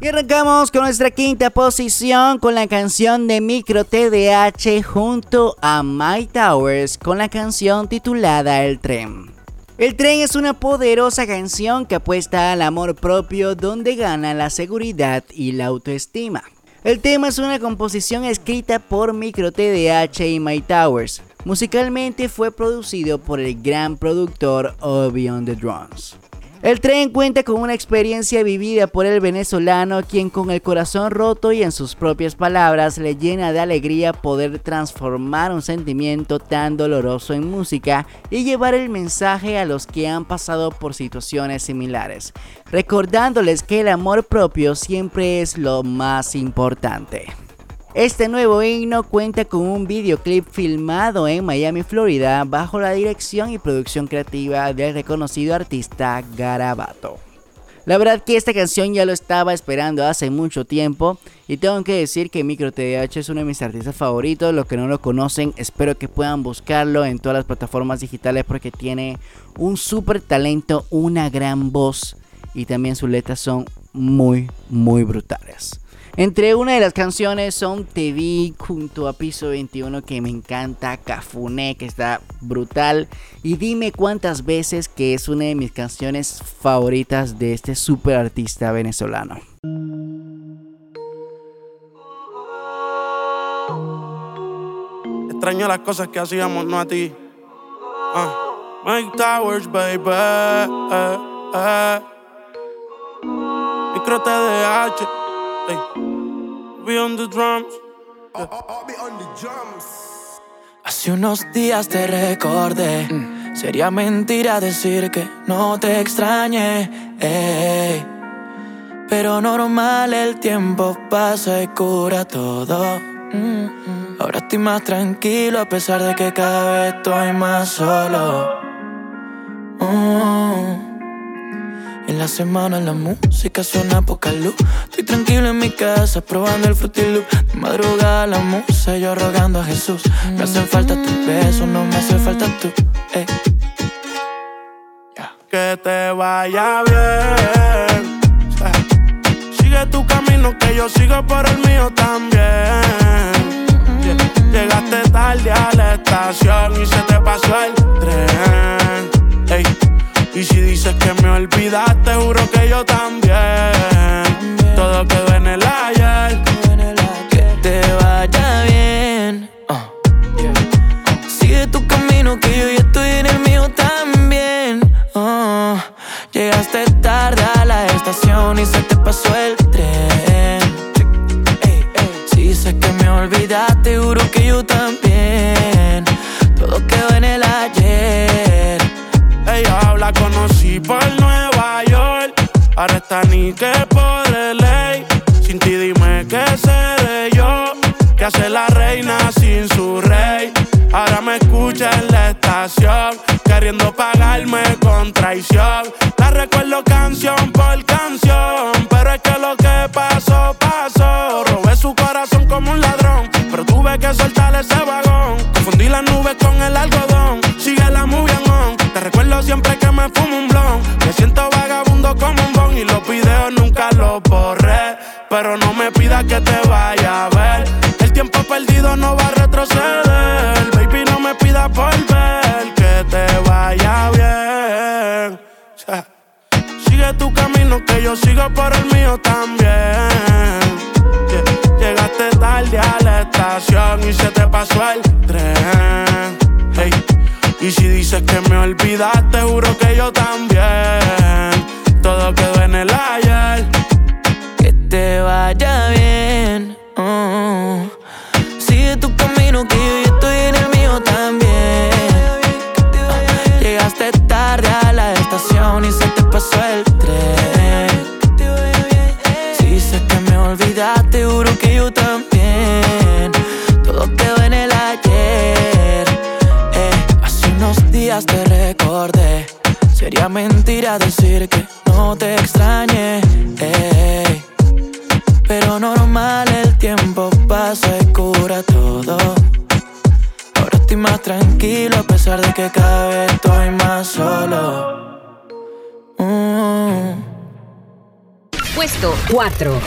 Y arrancamos con nuestra quinta posición con la canción de Micro TDH junto a My Towers con la canción titulada El Tren. El tren es una poderosa canción que apuesta al amor propio donde gana la seguridad y la autoestima. El tema es una composición escrita por Micro TDH y My Towers. Musicalmente fue producido por el gran productor Obi on the Drums. El tren cuenta con una experiencia vivida por el venezolano quien con el corazón roto y en sus propias palabras le llena de alegría poder transformar un sentimiento tan doloroso en música y llevar el mensaje a los que han pasado por situaciones similares, recordándoles que el amor propio siempre es lo más importante. Este nuevo himno cuenta con un videoclip filmado en Miami, Florida, bajo la dirección y producción creativa del reconocido artista Garabato. La verdad que esta canción ya lo estaba esperando hace mucho tiempo y tengo que decir que Micro TDH es uno de mis artistas favoritos. Los que no lo conocen, espero que puedan buscarlo en todas las plataformas digitales porque tiene un súper talento, una gran voz y también sus letras son muy, muy brutales. Entre una de las canciones son Te vi junto a Piso 21 que me encanta, Cafuné que está brutal y dime cuántas veces que es una de mis canciones favoritas de este super artista venezolano. Extraño las cosas que hacíamos, no a ti. Uh. Mike Towers, baby. Eh, eh. Micro TDH. Hey. Hace unos días te recordé. Sería mentira decir que no te extrañé. Pero normal, el tiempo pasa y cura todo. Ahora estoy más tranquilo a pesar de que cada vez estoy más solo. Mm. En la semana la música suena poca luz. Estoy tranquilo en mi casa probando el frutilup. De madrugada la musa yo rogando a Jesús. Me hacen falta tus besos, no me hace falta tú. Eh. Que te vaya bien. Sigue tu camino que yo sigo por el mío también. Llegaste tarde a la estación y se te pasó el tren. Y si dices que me olvidaste, juro que yo también. Todo quedó en el ayer. Que te vaya bien. Uh. Sigue tu camino, que yo ya estoy en el mío también. Uh. Llegaste tarde a la estación y se te por Nueva York. Ahora está ni que por ley. Sin ti dime qué seré yo. Que hace la reina sin su rey. Ahora me escucha en la estación. Queriendo pagarme con traición. La recuerdo canción por canción. Pero es que lo que pasó, pasó. Robé su corazón como un ladrón. Pero tuve que soltar ese vagón. Confundí las nubes con el algodón. Siempre que me fumo un blon. Me siento vagabundo como un bon. Y los videos nunca los borré. Pero no me pidas que te vaya a ver. El tiempo perdido no va a retroceder. Baby, no me pidas volver. Que te vaya bien. Sigue tu camino que yo sigo por el mío también. Llegaste tarde a la estación y se te pasó el tren. Y si dices que me olvidaste, juro que yo también. Todo quedó en el ayer. Que te vaya bien. uh. Sigue tu camino, que yo estoy en el mío también. Llegaste tarde a la estación y se te pasó el mentira decir que no te extrañe. Pero normal, el tiempo pasa y cura todo. Ahora estoy más tranquilo a pesar de que cada vez estoy más solo. Mm. Puesto 4.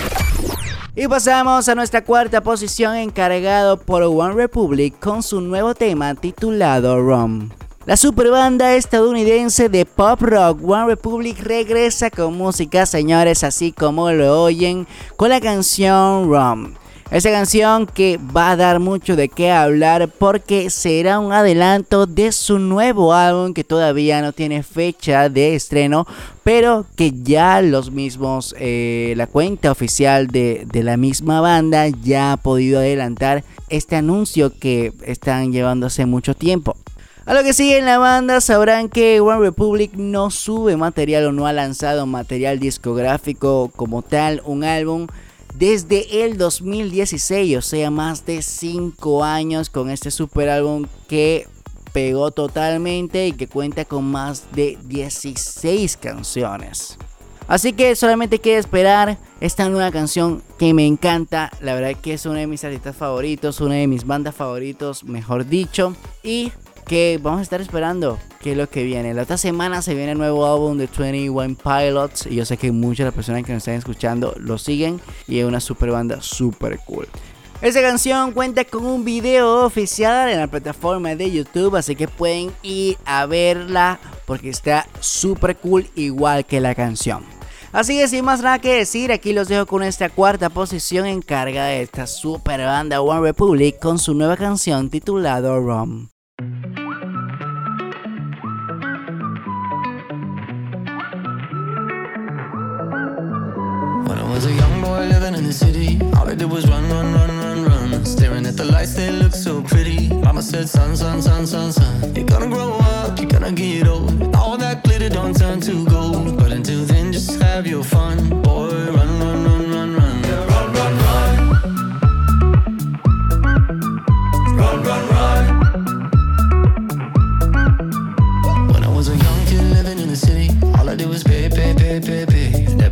Y pasamos a nuestra cuarta posición encargado por One Republic con su nuevo tema titulado Rom. La superbanda estadounidense de pop rock One Republic regresa con música, señores, así como lo oyen, con la canción Rom. Esa canción que va a dar mucho de qué hablar porque será un adelanto de su nuevo álbum que todavía no tiene fecha de estreno, pero que ya los mismos, eh, la cuenta oficial de, de la misma banda ya ha podido adelantar este anuncio que están llevando hace mucho tiempo. A lo que sigue en la banda sabrán que One Republic no sube material o no ha lanzado material discográfico como tal, un álbum desde el 2016, o sea, más de 5 años con este super álbum que pegó totalmente y que cuenta con más de 16 canciones. Así que solamente queda esperar esta nueva canción que me encanta. La verdad que es una de mis artistas favoritos, una de mis bandas favoritos, mejor dicho. Y que vamos a estar esperando qué es lo que viene. La otra semana se viene el nuevo álbum de 21 Pilots y yo sé que muchas de las personas que nos están escuchando lo siguen y es una super banda super cool. Esta canción cuenta con un video oficial en la plataforma de YouTube, así que pueden ir a verla porque está super cool igual que la canción. Así que sin más nada que decir, aquí los dejo con esta cuarta posición encargada de esta super banda One Republic con su nueva canción titulada Rom. In the city. All I did was run, run, run, run, run. Staring at the lights, they look so pretty. Mama said, son, son, son, son, son. You're gonna grow up, you're gonna get old. All that glitter don't turn to gold. But until then, just have your fun. Boy, run, run, run, run, run. Run, run, run. Run, run, run. When I was a young kid living in the city, all I did was pay, pay, pay, pay, pay.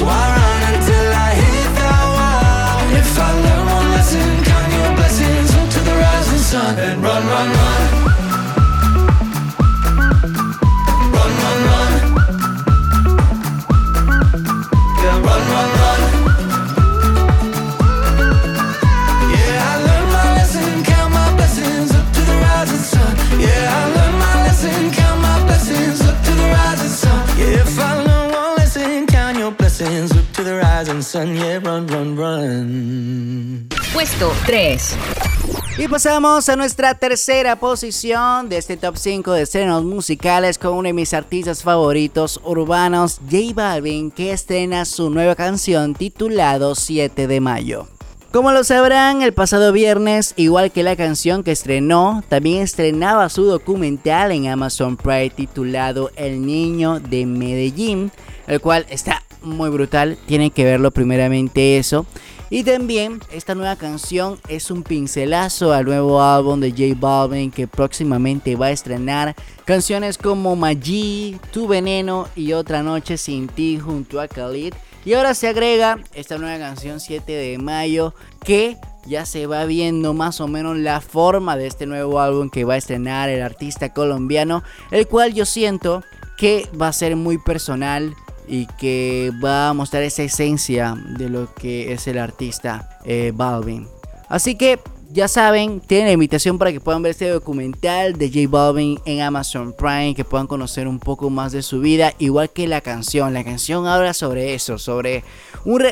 And run, until I hit that wall. If I learn one lesson, count your blessings up to the rising sun. And run, run. Run, Puesto 3. Y pasamos a nuestra tercera posición de este top 5 de estrenos musicales con uno de mis artistas favoritos urbanos, J Balvin, que estrena su nueva canción titulado 7 de mayo. Como lo sabrán, el pasado viernes, igual que la canción que estrenó, también estrenaba su documental en Amazon Prime titulado El Niño de Medellín, el cual está muy brutal, tienen que verlo primeramente eso. Y también esta nueva canción es un pincelazo al nuevo álbum de J Balvin que próximamente va a estrenar canciones como Maggi, Tu Veneno y Otra Noche Sin Ti junto a Khalid. Y ahora se agrega esta nueva canción 7 de mayo que ya se va viendo más o menos la forma de este nuevo álbum que va a estrenar el artista colombiano, el cual yo siento que va a ser muy personal, y que va a mostrar esa esencia de lo que es el artista eh, Balvin. Así que ya saben, tienen la invitación para que puedan ver este documental de J Balvin en Amazon Prime, que puedan conocer un poco más de su vida, igual que la canción. La canción habla sobre eso, sobre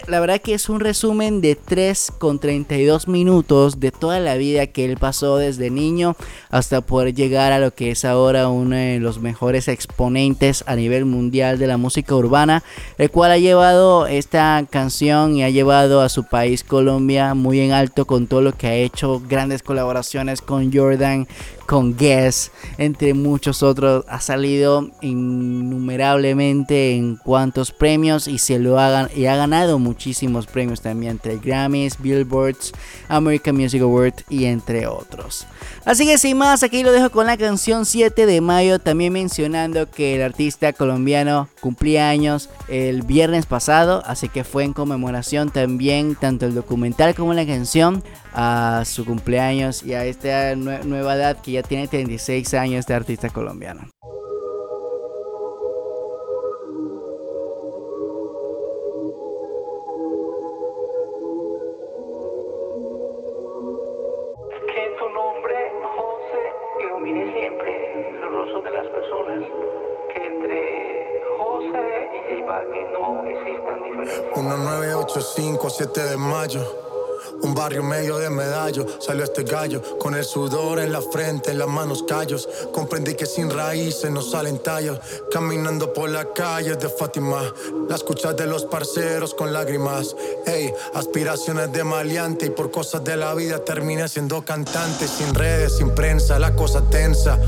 la verdad que es un resumen de 3 con 32 minutos de toda la vida que él pasó desde niño hasta poder llegar a lo que es ahora uno de los mejores exponentes a nivel mundial de la música urbana, el cual ha llevado esta canción y ha llevado a su país Colombia muy en alto con todo lo que ha hecho grandes colaboraciones con Jordan, con Guess, entre muchos otros. Ha salido innumerablemente en cuantos premios y se lo hagan y ha ganado muchísimos premios también entre Grammys, Billboards, American Music Awards y entre otros. Así que sin más, aquí lo dejo con la canción 7 de mayo, también mencionando que el artista colombiano cumplía años el viernes pasado, así que fue en conmemoración también tanto el documental como la canción a su cumpleaños y a esta nueva edad que ya tiene 36 años de artista colombiano. Que tu nombre, José, ilumine siempre los rostros de las personas. Que entre José y Balvin no existan diferencias. 1985, 7 de mayo. Un barrio medio de medallo, salió este gallo, con el sudor en la frente, en las manos callos. Comprendí que sin raíces no salen tallos, caminando por la calle de Fátima. Las escuchas de los parceros con lágrimas. Ey, aspiraciones de maleante y por cosas de la vida terminé siendo cantante. Sin redes, sin prensa, la cosa tensa.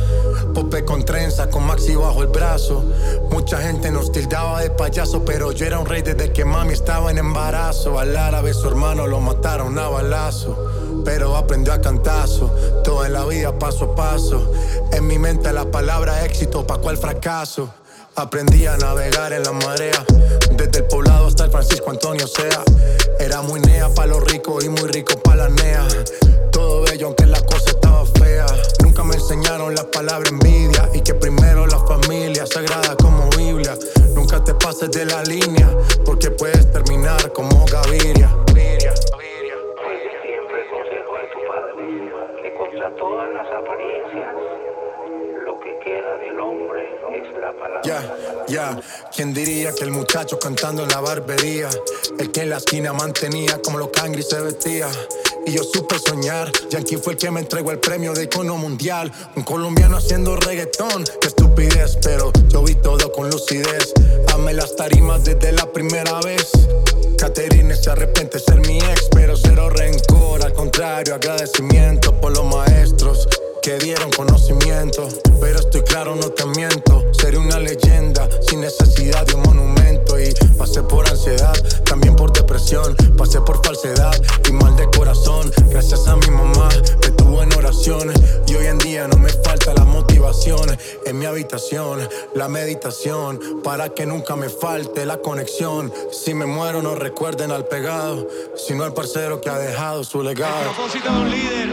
Pope con trenza, con Maxi bajo el brazo. Mucha gente nos tildaba de payaso, pero yo era un rey desde que mami estaba en embarazo. Al árabe su hermano lo mataron balazo, pero aprendió a cantazo. Todo en la vida paso a paso. En mi mente la palabra éxito, pa' cual fracaso. Aprendí a navegar en la marea, desde el poblado hasta el Francisco Antonio Sea. Era muy nea pa' los ricos y muy rico pa' la nea. Todo bello aunque la cosa estaba fea. Nunca me enseñaron la palabra envidia y que primero la familia, sagrada como Biblia. Nunca te pases de la línea, porque puedes terminar como Gaviria. Todas las apariencias, lo que queda del Ya, ya, ¿quién diría que el muchacho cantando en la barbería, el que en la esquina mantenía como los cangris se vestía? Y yo supe soñar, Yankee fue el que me entregó el premio de icono mundial. Un colombiano haciendo reggaetón, qué estupidez, pero yo vi todo con lucidez. Amé las tarimas desde la primera vez. Caterine se arrepiente de ser mi ex, pero cero rencor, al contrario, agradecimiento por los maestros que dieron conocimiento. Pero estoy claro, no te miento, seré una leyenda sin necesidad de un monumento. Y pasé por ansiedad, también por depresión, pasé por falsedad y mal de corazón. Gracias a mi mamá, me tuvo en oraciones y hoy en día no me falta la motivación. En mi habitación, la meditación, para que nunca me falte la conexión. Si me muero, no recuerden al pegado, sino al parcero que ha dejado su legado. Propósito de un líder,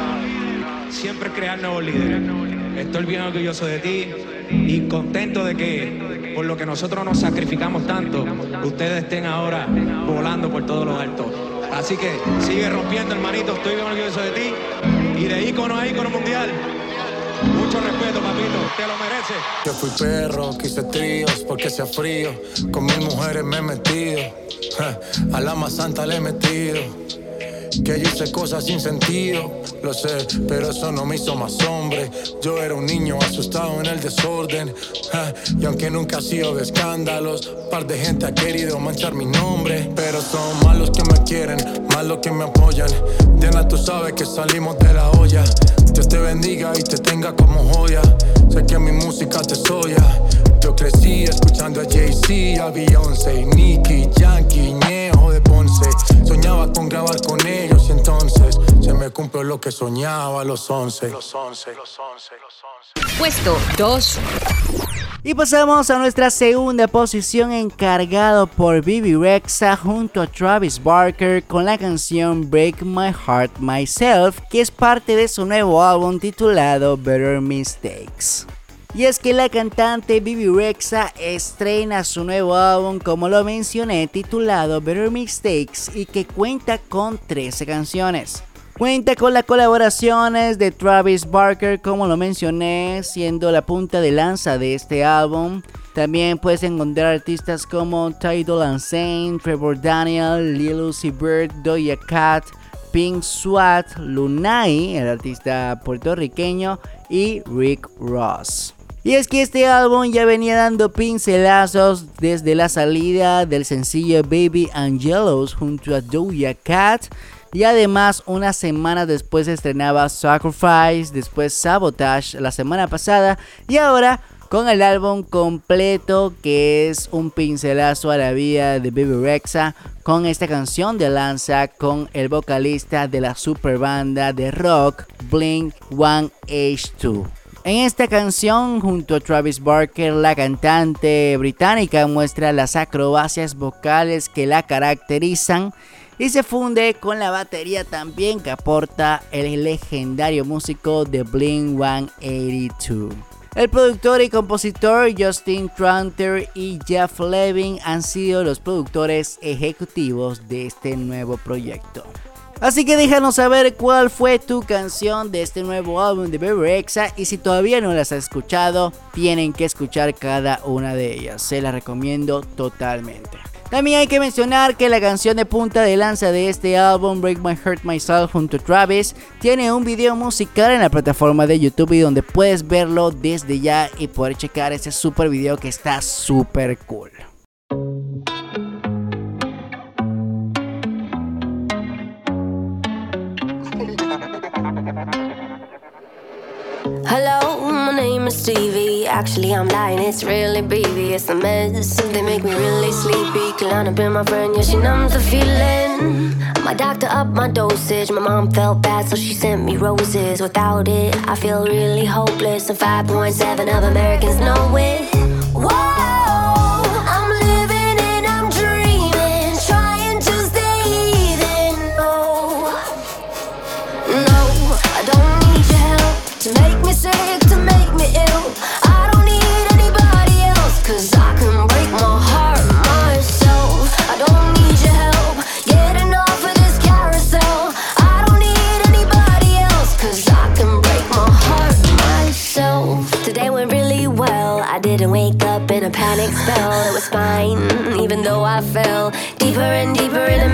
siempre crear nuevos líderes. Estoy bien orgulloso de ti y contento de que por lo que nosotros nos sacrificamos tanto, ustedes estén ahora volando por todos los altos. Así que sigue rompiendo, hermanito. Estoy bien orgulloso de ti y de ícono a ícono mundial. Mucho respeto, papito. Te lo mereces. Yo fui perro, quise tríos porque hacía frío. Con mil mujeres me he metido. A la más santa le he metido. Que yo hice cosas sin sentido, lo sé, pero eso no me hizo más hombre. Yo era un niño asustado en el desorden, y aunque nunca he sido de escándalos, par de gente ha querido manchar mi nombre, pero son malos que me quieren, malos que me apoyan. Diana, tú sabes que salimos de la olla. Dios te bendiga y te tenga como joya. Sé que mi música te soya. Yo crecí escuchando a Jay-Z, a Beyoncé, Nicky, Yankee, Ñejo de Ponce. Soñaba con grabar con ellos y entonces se me cumplió lo que soñaba a los 11. Los 11, los 11, los 11. Puesto 2. Y pasamos a nuestra segunda posición encargado por Bibi Rexa junto a Travis Barker con la canción Break My Heart Myself, que es parte de su nuevo álbum titulado Better Mistakes. Y es que la cantante Bibi Rexa estrena su nuevo álbum, como lo mencioné, titulado Better Mistakes y que cuenta con 13 canciones. Cuenta con las colaboraciones de Travis Barker, como lo mencioné, siendo la punta de lanza de este álbum. También puedes encontrar artistas como Tidal Saint, Trevor Daniel, Lil Uzi Bird, Doja Cat, Pink Swat, Lunay, el artista puertorriqueño, y Rick Ross. Y es que este álbum ya venía dando pincelazos desde la salida del sencillo Baby Angelos junto a Doja Cat y además, una semana después estrenaba Sacrifice, después Sabotage la semana pasada. Y ahora con el álbum completo que es un pincelazo a la vida de Baby Rexa con esta canción de lanza con el vocalista de la super banda de rock Blink 182. En esta canción, junto a Travis Barker, la cantante británica muestra las acrobacias vocales que la caracterizan y se funde con la batería también que aporta el legendario músico de Blink 182. El productor y compositor Justin Tranter y Jeff Levin han sido los productores ejecutivos de este nuevo proyecto. Así que déjanos saber cuál fue tu canción de este nuevo álbum de Baby y si todavía no las has escuchado, tienen que escuchar cada una de ellas. Se las recomiendo totalmente. También hay que mencionar que la canción de punta de lanza de este álbum, Break My Heart Myself junto a Travis, tiene un video musical en la plataforma de YouTube y donde puedes verlo desde ya y poder checar ese super video que está super cool. Hello, my name is Stevie. Actually, I'm lying, it's really baby. It's a mess. They make me really sleepy. Kalana been my friend, yeah, she numbs the feeling. My doctor upped my dosage. My mom felt bad, so she sent me roses. Without it, I feel really hopeless. And 5.7 of Americans know it. Even though I fell deeper and deeper in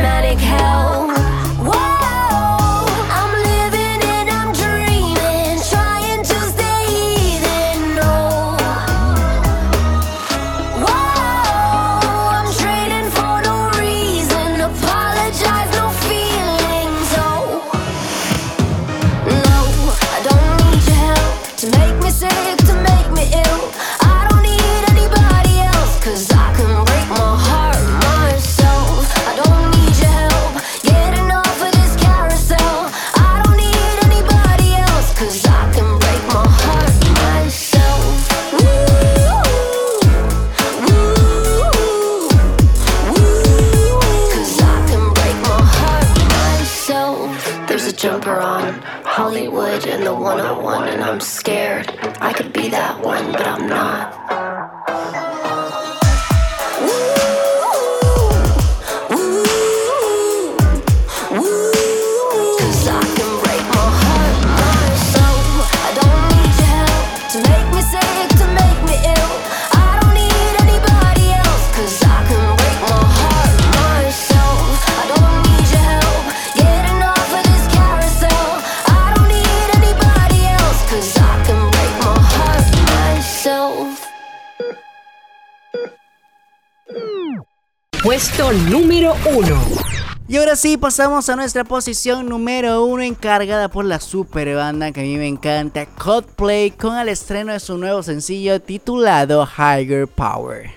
sí, pasamos a nuestra posición número uno encargada por la super banda que a mí me encanta, Coldplay, con el estreno de su nuevo sencillo titulado Higher Power.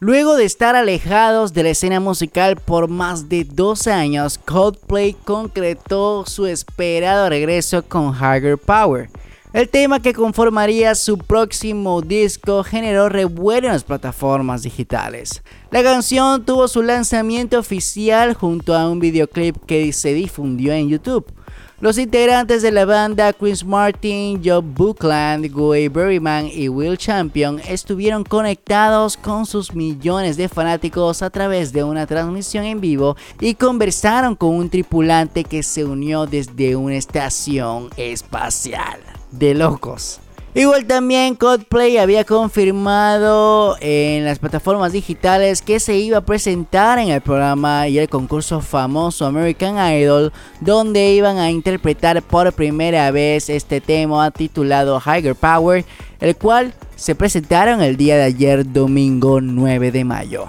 Luego de estar alejados de la escena musical por más de dos años, Coldplay concretó su esperado regreso con Higher Power. El tema que conformaría su próximo disco generó revuelo en las plataformas digitales. La canción tuvo su lanzamiento oficial junto a un videoclip que se difundió en YouTube. Los integrantes de la banda Chris Martin, Joe Buckland, Guy Berryman y Will Champion estuvieron conectados con sus millones de fanáticos a través de una transmisión en vivo y conversaron con un tripulante que se unió desde una estación espacial de locos. Igual también Coldplay había confirmado en las plataformas digitales que se iba a presentar en el programa y el concurso famoso American Idol, donde iban a interpretar por primera vez este tema titulado Higher Power, el cual se presentaron el día de ayer, domingo 9 de mayo.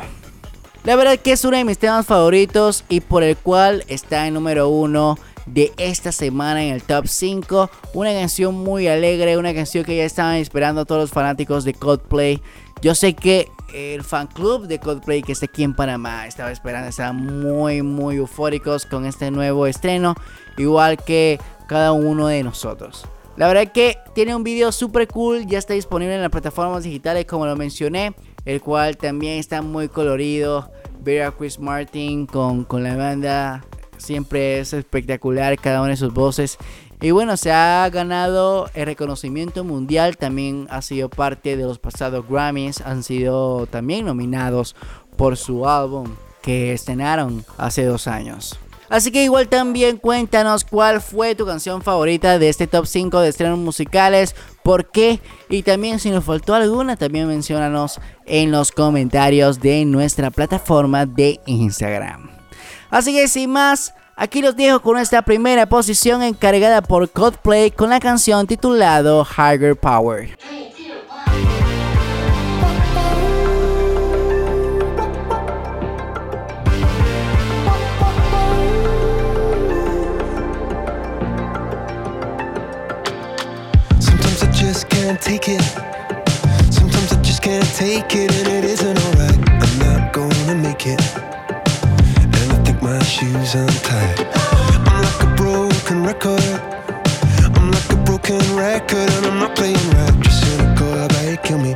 La verdad que es uno de mis temas favoritos y por el cual está en número uno de esta semana en el top 5. Una canción muy alegre, una canción que ya estaban esperando todos los fanáticos de Coldplay. Yo sé que el fan club de Coldplay que está aquí en Panamá estaba esperando, estaban muy, muy eufóricos con este nuevo estreno, igual que cada uno de nosotros. La verdad que tiene un video super cool, ya está disponible en las plataformas digitales como lo mencioné, el cual también está muy colorido. Ver a Chris Martin con, con la banda Siempre es espectacular cada una de sus voces. Y bueno, se ha ganado el reconocimiento mundial. También ha sido parte de los pasados Grammys. Han sido también nominados por su álbum que estrenaron hace dos años. Así que igual también cuéntanos cuál fue tu canción favorita de este top 5 de estrenos musicales, por qué y también si nos faltó alguna, también mencionanos en los comentarios de nuestra plataforma de Instagram. Así que sin más, aquí los dejo con nuestra primera posición encargada por Coldplay con la canción titulado Higher Power. Can't take it. Sometimes I just can't take it, and it isn't alright. I'm not gonna make it. Shoes untied. I'm like a broken record. I'm like a broken record, and I'm not playing right. Just cynical, about you kill me?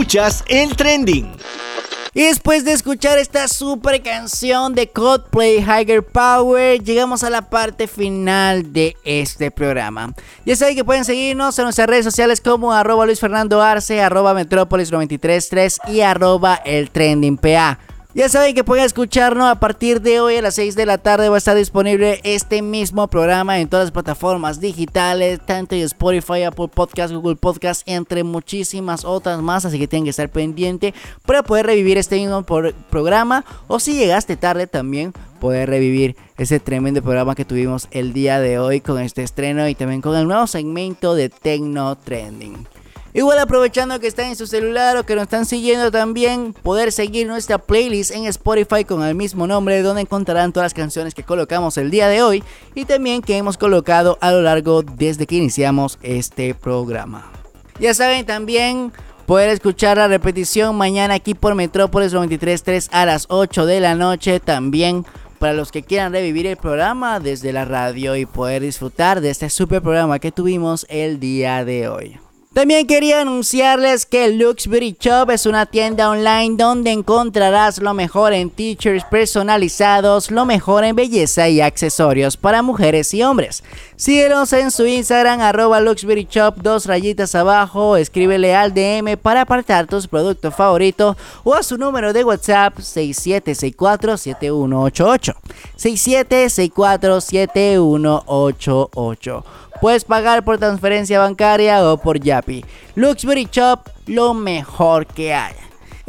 Escuchas el trending. Y después de escuchar esta super canción de Coldplay Higher Power, llegamos a la parte final de este programa. Ya saben que pueden seguirnos en nuestras redes sociales como arroba Luis Fernando Arce, arroba Metrópolis 933 y arroba el trending PA. Ya saben que pueden escucharnos a partir de hoy a las 6 de la tarde. Va a estar disponible este mismo programa en todas las plataformas digitales, tanto en Spotify, Apple Podcast, Google Podcast, entre muchísimas otras más. Así que tienen que estar pendiente para poder revivir este mismo programa. O si llegaste tarde también, poder revivir ese tremendo programa que tuvimos el día de hoy con este estreno y también con el nuevo segmento de Tecno Trending. Igual aprovechando que están en su celular o que nos están siguiendo también, poder seguir nuestra playlist en Spotify con el mismo nombre donde encontrarán todas las canciones que colocamos el día de hoy y también que hemos colocado a lo largo desde que iniciamos este programa. Ya saben también poder escuchar la repetición mañana aquí por Metrópolis 933 a las 8 de la noche también para los que quieran revivir el programa desde la radio y poder disfrutar de este super programa que tuvimos el día de hoy. También quería anunciarles que Lux Beauty Shop es una tienda online donde encontrarás lo mejor en t-shirts personalizados, lo mejor en belleza y accesorios para mujeres y hombres. Síguenos en su Instagram arroba Lux Beauty Shop, dos rayitas abajo, escríbele al DM para apartar tus productos favoritos o a su número de WhatsApp 67647188. 67647188. Puedes pagar por transferencia bancaria o por Yapi. Luxury Shop, lo mejor que hay.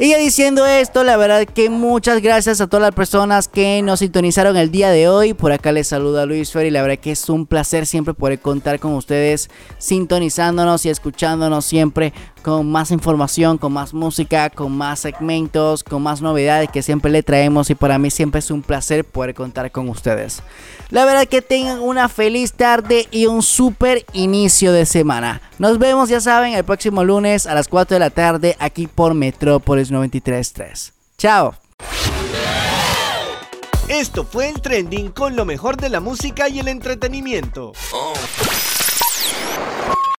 Y ya diciendo esto, la verdad que muchas gracias a todas las personas que nos sintonizaron el día de hoy. Por acá les saluda Luis Fer y la verdad que es un placer siempre poder contar con ustedes sintonizándonos y escuchándonos siempre con más información, con más música, con más segmentos, con más novedades que siempre le traemos y para mí siempre es un placer poder contar con ustedes. La verdad que tengan una feliz tarde y un super inicio de semana. Nos vemos, ya saben, el próximo lunes a las 4 de la tarde aquí por Metrópolis 93.3. Chao. Esto fue el trending con lo mejor de la música y el entretenimiento. Oh.